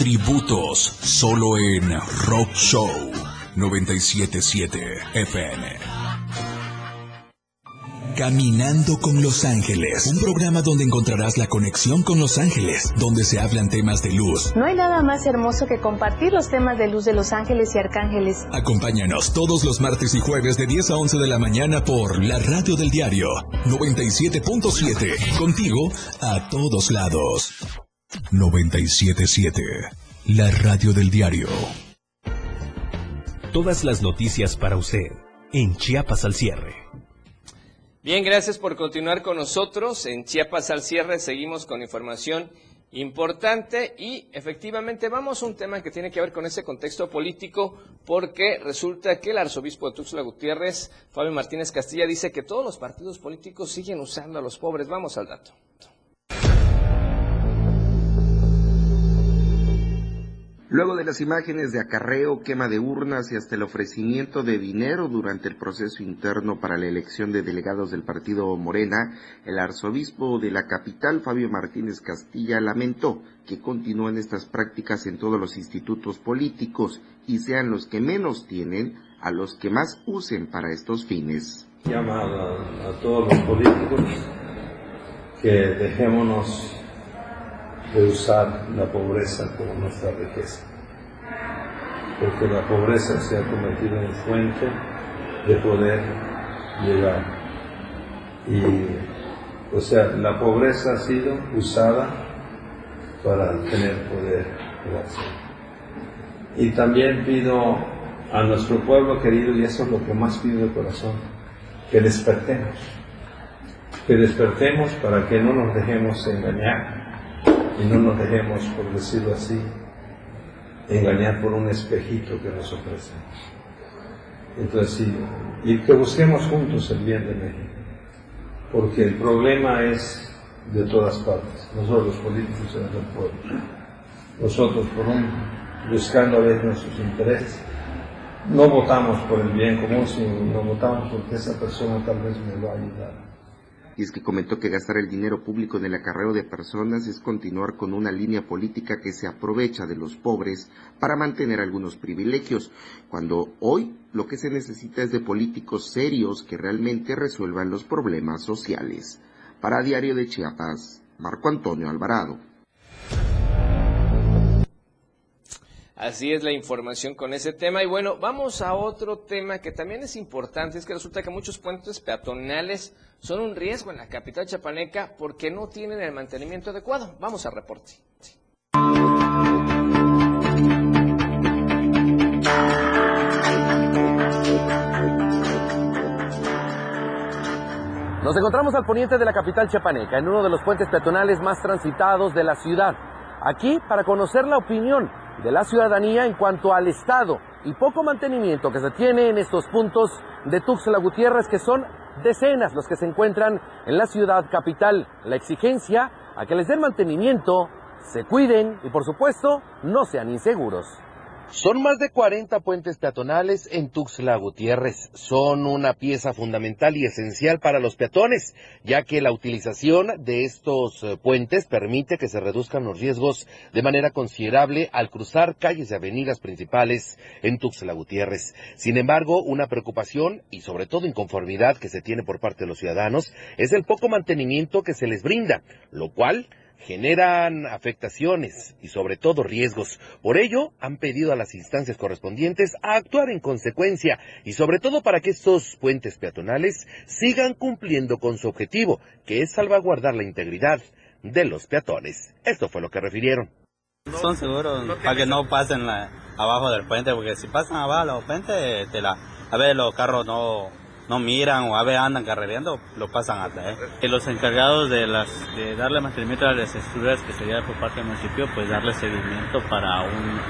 Tributos solo en Rock Show 977 FM. Caminando con Los Ángeles, un programa donde encontrarás la conexión con Los Ángeles, donde se hablan temas de luz. No hay nada más hermoso que compartir los temas de luz de Los Ángeles y Arcángeles. Acompáñanos todos los martes y jueves de 10 a 11 de la mañana por la radio del diario 97.7, contigo a todos lados. 977, la radio del diario. Todas las noticias para usted en Chiapas al cierre. Bien, gracias por continuar con nosotros. En Chiapas al cierre seguimos con información importante y efectivamente vamos a un tema que tiene que ver con ese contexto político porque resulta que el arzobispo de Tuxtla Gutiérrez, Fabio Martínez Castilla, dice que todos los partidos políticos siguen usando a los pobres. Vamos al dato. Luego de las imágenes de acarreo, quema de urnas y hasta el ofrecimiento de dinero durante el proceso interno para la elección de delegados del partido Morena, el arzobispo de la capital, Fabio Martínez Castilla, lamentó que continúen estas prácticas en todos los institutos políticos y sean los que menos tienen a los que más usen para estos fines. Llama a, a todos los políticos que dejémonos de usar la pobreza como nuestra riqueza, porque la pobreza se ha convertido en fuente de poder llegar y O sea, la pobreza ha sido usada para tener poder Y también pido a nuestro pueblo querido, y eso es lo que más pido de corazón, que despertemos. Que despertemos para que no nos dejemos engañar y no nos dejemos, por decirlo así, engañar por un espejito que nos ofrecen. Entonces, sí, y que busquemos juntos el bien de México, porque el problema es de todas partes, nosotros los políticos en el pueblo, nosotros por un, buscando a ver nuestros intereses, no votamos por el bien común, sino votamos porque esa persona tal vez me va a ayudar y es que comentó que gastar el dinero público en el acarreo de personas es continuar con una línea política que se aprovecha de los pobres para mantener algunos privilegios, cuando hoy lo que se necesita es de políticos serios que realmente resuelvan los problemas sociales. Para Diario de Chiapas, Marco Antonio Alvarado. Así es la información con ese tema. Y bueno, vamos a otro tema que también es importante. Es que resulta que muchos puentes peatonales son un riesgo en la capital chapaneca porque no tienen el mantenimiento adecuado. Vamos al reporte. Nos encontramos al poniente de la capital chapaneca, en uno de los puentes peatonales más transitados de la ciudad. Aquí para conocer la opinión de la ciudadanía en cuanto al estado y poco mantenimiento que se tiene en estos puntos de Tuxtla Gutiérrez, que son decenas los que se encuentran en la ciudad capital. La exigencia a que les den mantenimiento, se cuiden y por supuesto no sean inseguros. Son más de 40 puentes peatonales en Tuxtla Gutiérrez. Son una pieza fundamental y esencial para los peatones, ya que la utilización de estos eh, puentes permite que se reduzcan los riesgos de manera considerable al cruzar calles y avenidas principales en Tuxtla Gutiérrez. Sin embargo, una preocupación y sobre todo inconformidad que se tiene por parte de los ciudadanos es el poco mantenimiento que se les brinda, lo cual generan afectaciones y sobre todo riesgos. Por ello, han pedido a las instancias correspondientes a actuar en consecuencia y sobre todo para que estos puentes peatonales sigan cumpliendo con su objetivo, que es salvaguardar la integridad de los peatones. Esto fue lo que refirieron. Son seguros para que no pasen abajo del puente, porque si pasan abajo del puente, te la, a ver, los carros no, no miran o a veces andan carrereando, lo pasan hasta. ¿eh? Y los encargados de, las, de darle mantenimiento a las estructuras que sería por parte del municipio, pues darle seguimiento para un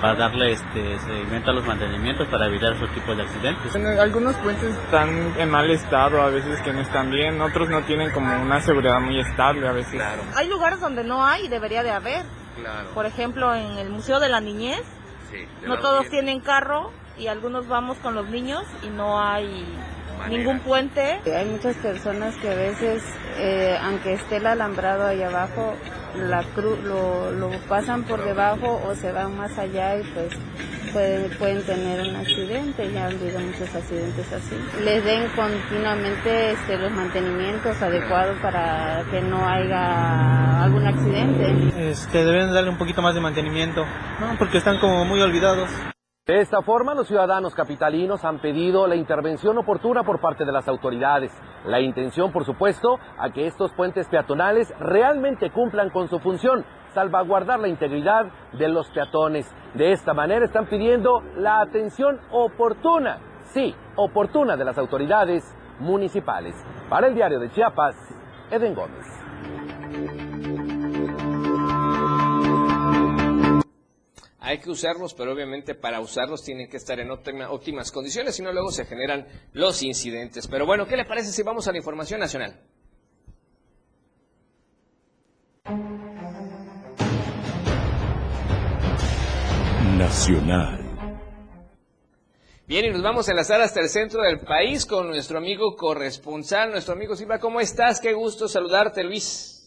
para darle este seguimiento a los mantenimientos para evitar esos tipos de accidentes. algunos puentes están en mal estado, a veces que no están bien, otros no tienen como una seguridad muy estable a veces. Claro. Hay lugares donde no hay y debería de haber. Claro. Por ejemplo, en el Museo de la Niñez, no todos tienen carro y algunos vamos con los niños y no hay ningún puente. Hay muchas personas que a veces, eh, aunque esté el alambrado ahí abajo, la cruz lo, lo, pasan por debajo o se van más allá y pues pueden, pueden tener un accidente. Ya han habido muchos accidentes así. Les den continuamente este, los mantenimientos adecuados para que no haya algún accidente. Este, deben darle un poquito más de mantenimiento, ¿no? porque están como muy olvidados. De esta forma, los ciudadanos capitalinos han pedido la intervención oportuna por parte de las autoridades. La intención, por supuesto, a que estos puentes peatonales realmente cumplan con su función, salvaguardar la integridad de los peatones. De esta manera están pidiendo la atención oportuna, sí, oportuna de las autoridades municipales. Para el diario de Chiapas, Eden Gómez. Hay que usarlos, pero obviamente para usarlos tienen que estar en óptimas condiciones, si no luego se generan los incidentes. Pero bueno, ¿qué le parece si vamos a la información nacional? Nacional. Bien, y nos vamos a enlazar hasta el centro del país con nuestro amigo corresponsal, nuestro amigo Silva. ¿Cómo estás? Qué gusto saludarte, Luis.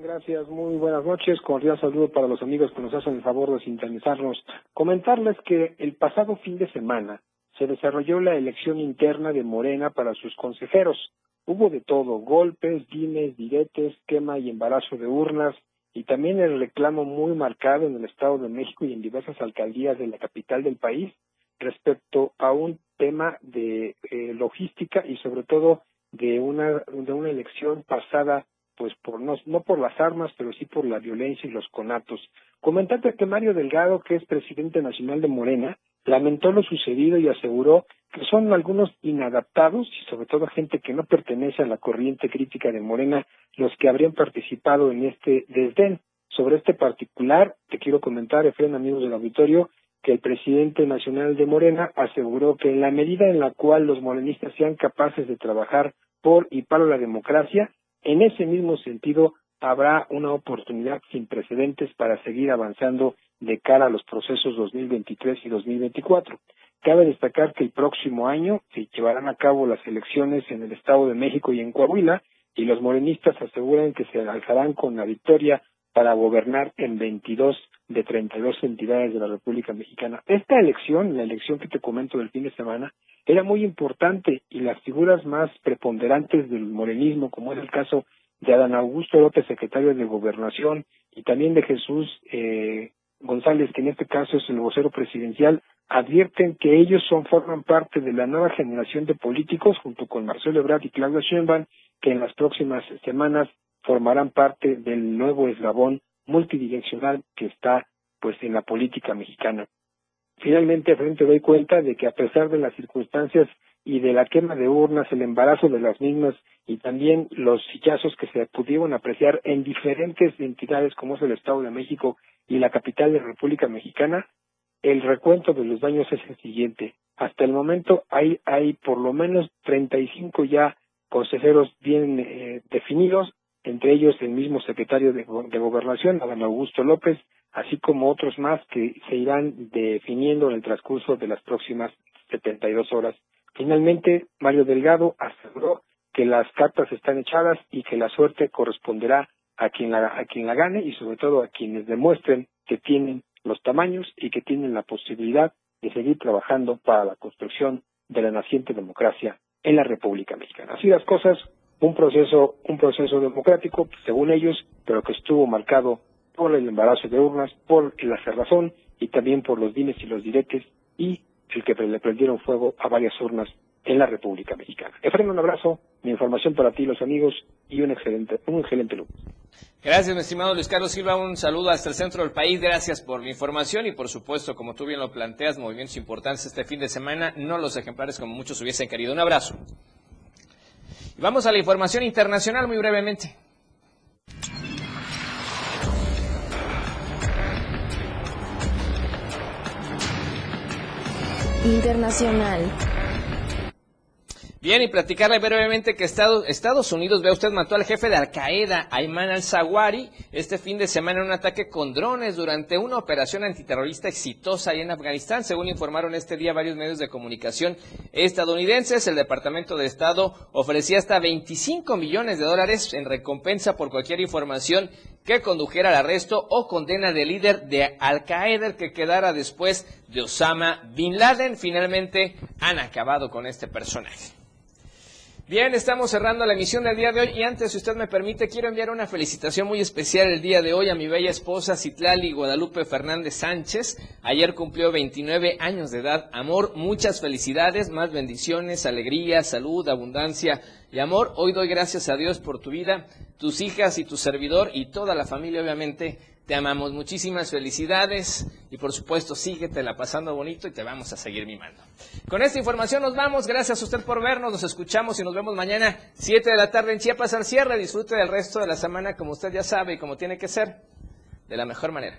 Gracias, muy buenas noches. Cordial saludo para los amigos que nos hacen el favor de sintonizarnos. Comentarles que el pasado fin de semana se desarrolló la elección interna de Morena para sus consejeros. Hubo de todo, golpes, dimes, diretes, quema y embarazo de urnas, y también el reclamo muy marcado en el Estado de México y en diversas alcaldías de la capital del país respecto a un tema de eh, logística y sobre todo de una, de una elección pasada pues por no, no por las armas, pero sí por la violencia y los conatos. Comentante que Mario Delgado, que es presidente nacional de Morena, lamentó lo sucedido y aseguró que son algunos inadaptados y sobre todo gente que no pertenece a la corriente crítica de Morena los que habrían participado en este desdén. Sobre este particular, te quiero comentar, Efraín, amigos del auditorio, que el presidente nacional de Morena aseguró que en la medida en la cual los morenistas sean capaces de trabajar por y para la democracia, en ese mismo sentido habrá una oportunidad sin precedentes para seguir avanzando de cara a los procesos 2023 y 2024. Cabe destacar que el próximo año se llevarán a cabo las elecciones en el Estado de México y en Coahuila y los morenistas aseguran que se alzarán con la victoria para gobernar en 22 de 32 entidades de la República Mexicana. Esta elección, la elección que te comento del fin de semana, era muy importante y las figuras más preponderantes del morenismo, como es el caso de Adán Augusto López, secretario de Gobernación, y también de Jesús eh, González, que en este caso es el vocero presidencial, advierten que ellos son forman parte de la nueva generación de políticos, junto con Marcelo Ebrard y Claudia Sheinbaum, que en las próximas semanas formarán parte del nuevo eslabón multidireccional que está pues en la política mexicana. Finalmente, frente doy cuenta de que a pesar de las circunstancias y de la quema de urnas, el embarazo de las mismas y también los sillazos que se pudieron apreciar en diferentes entidades como es el Estado de México y la capital de la República Mexicana, el recuento de los daños es el siguiente. Hasta el momento hay, hay por lo menos 35 ya consejeros bien eh, definidos entre ellos el mismo secretario de, Gobernación, Adán Augusto López, así como otros más que se irán definiendo en el transcurso de las próximas 72 horas. Finalmente, Mario Delgado aseguró que las cartas están echadas y que la suerte corresponderá a quien la, a quien la gane y sobre todo a quienes demuestren que tienen los tamaños y que tienen la posibilidad de seguir trabajando para la construcción de la naciente democracia en la República Mexicana. Así las cosas, un proceso, un proceso democrático, según ellos, pero que estuvo marcado por el embarazo de urnas, por la cerrazón y también por los dimes y los diretes y el que le prendieron fuego a varias urnas en la República Mexicana. Efraín, un abrazo, mi información para ti, los amigos, y un excelente, un excelente lunes. Gracias, mi estimado Luis Carlos Silva. Un saludo hasta el centro del país. Gracias por la información y, por supuesto, como tú bien lo planteas, movimientos importantes este fin de semana, no los ejemplares como muchos hubiesen querido. Un abrazo. Vamos a la información internacional muy brevemente. Internacional. Bien, y platicarle brevemente que Estados, Unidos, vea usted, mató al jefe de Al-Qaeda, Ayman al-Zawahiri, este fin de semana en un ataque con drones durante una operación antiterrorista exitosa ahí en Afganistán, según informaron este día varios medios de comunicación estadounidenses. El Departamento de Estado ofrecía hasta 25 millones de dólares en recompensa por cualquier información que condujera al arresto o condena del líder de Al-Qaeda, que quedara después de Osama Bin Laden. Finalmente han acabado con este personaje. Bien, estamos cerrando la emisión del día de hoy y antes, si usted me permite, quiero enviar una felicitación muy especial el día de hoy a mi bella esposa Citlali Guadalupe Fernández Sánchez. Ayer cumplió 29 años de edad. Amor, muchas felicidades, más bendiciones, alegría, salud, abundancia y amor. Hoy doy gracias a Dios por tu vida, tus hijas y tu servidor y toda la familia, obviamente, te amamos. Muchísimas felicidades y por supuesto síguete la pasando bonito y te vamos a seguir mimando. Con esta información nos vamos. Gracias a usted por vernos. Nos escuchamos y nos vemos mañana 7 de la tarde en Chiapas al cierre. Disfrute del resto de la semana como usted ya sabe y como tiene que ser de la mejor manera.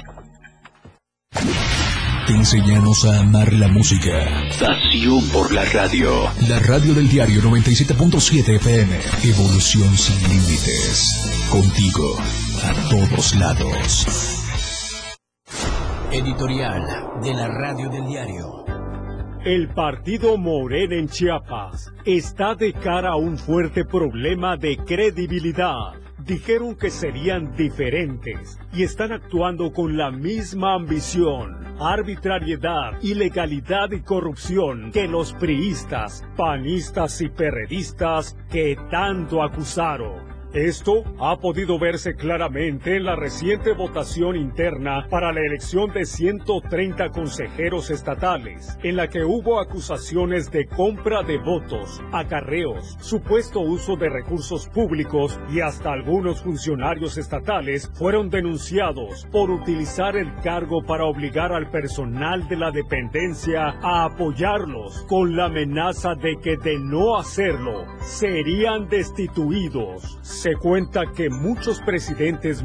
Te enseñamos a amar la música. Pasión por la radio. La radio del diario 97.7 FM. Evolución sin límites. Contigo, a todos lados. Editorial de la radio del diario. El partido Morena en Chiapas está de cara a un fuerte problema de credibilidad dijeron que serían diferentes y están actuando con la misma ambición, arbitrariedad, ilegalidad y corrupción que los priistas, panistas y perredistas que tanto acusaron. Esto ha podido verse claramente en la reciente votación interna para la elección de 130 consejeros estatales, en la que hubo acusaciones de compra de votos, acarreos, supuesto uso de recursos públicos y hasta algunos funcionarios estatales fueron denunciados por utilizar el cargo para obligar al personal de la dependencia a apoyarlos con la amenaza de que de no hacerlo serían destituidos. Se cuenta que muchos presidentes